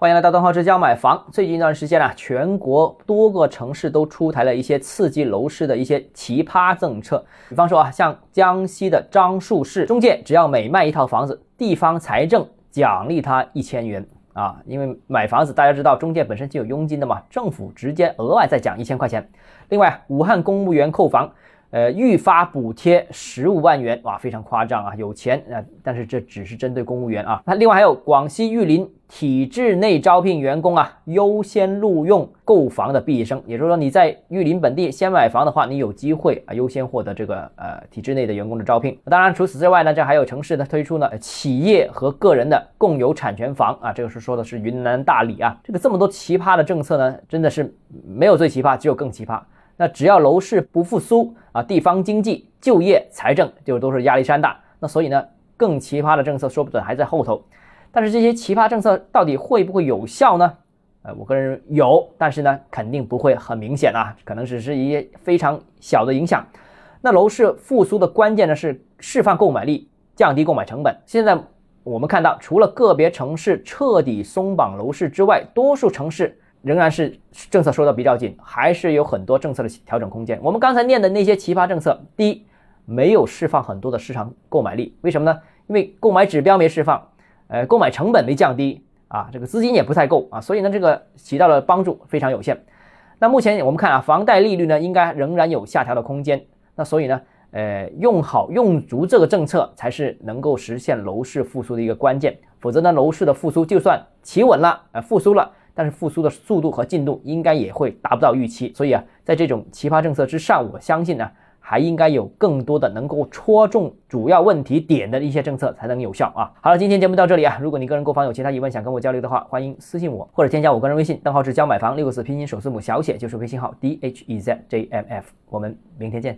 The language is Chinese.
欢迎来到东浩之家买房。最近一段时间啊，全国多个城市都出台了一些刺激楼市的一些奇葩政策。比方说啊，像江西的樟树市中介，只要每卖一套房子，地方财政奖励他一千元啊。因为买房子，大家知道中介本身就有佣金的嘛，政府直接额外再奖一千块钱。另外，武汉公务员购房。呃，预发补贴十五万元，哇，非常夸张啊！有钱啊，但是这只是针对公务员啊。那另外还有广西玉林体制内招聘员工啊，优先录用购房的毕业生，也就是说你在玉林本地先买房的话，你有机会啊优先获得这个呃体制内的员工的招聘。当然，除此之外呢，这还有城市的推出呢企业和个人的共有产权房啊，这个是说的是云南大理啊。这个这么多奇葩的政策呢，真的是没有最奇葩，只有更奇葩。那只要楼市不复苏啊，地方经济、就业、财政就都是压力山大。那所以呢，更奇葩的政策说不准还在后头。但是这些奇葩政策到底会不会有效呢？呃，我个人有，但是呢，肯定不会很明显啊，可能只是一些非常小的影响。那楼市复苏的关键呢是释放购买力，降低购买成本。现在我们看到，除了个别城市彻底松绑楼市之外，多数城市。仍然是政策收的比较紧，还是有很多政策的调整空间。我们刚才念的那些奇葩政策，第一，没有释放很多的市场购买力，为什么呢？因为购买指标没释放，呃，购买成本没降低啊，这个资金也不太够啊，所以呢，这个起到的帮助非常有限。那目前我们看啊，房贷利率呢，应该仍然有下调的空间。那所以呢，呃，用好用足这个政策，才是能够实现楼市复苏的一个关键。否则呢，楼市的复苏就算企稳了，呃，复苏了。但是复苏的速度和进度应该也会达不到预期，所以啊，在这种奇葩政策之上，我相信呢，还应该有更多的能够戳中主要问题点的一些政策才能有效啊。好了，今天节目到这里啊，如果你个人购房有其他疑问想跟我交流的话，欢迎私信我或者添加我个人微信，账号是教买房六个字拼音首字母小写就是微信号 d h e z j m f，我们明天见。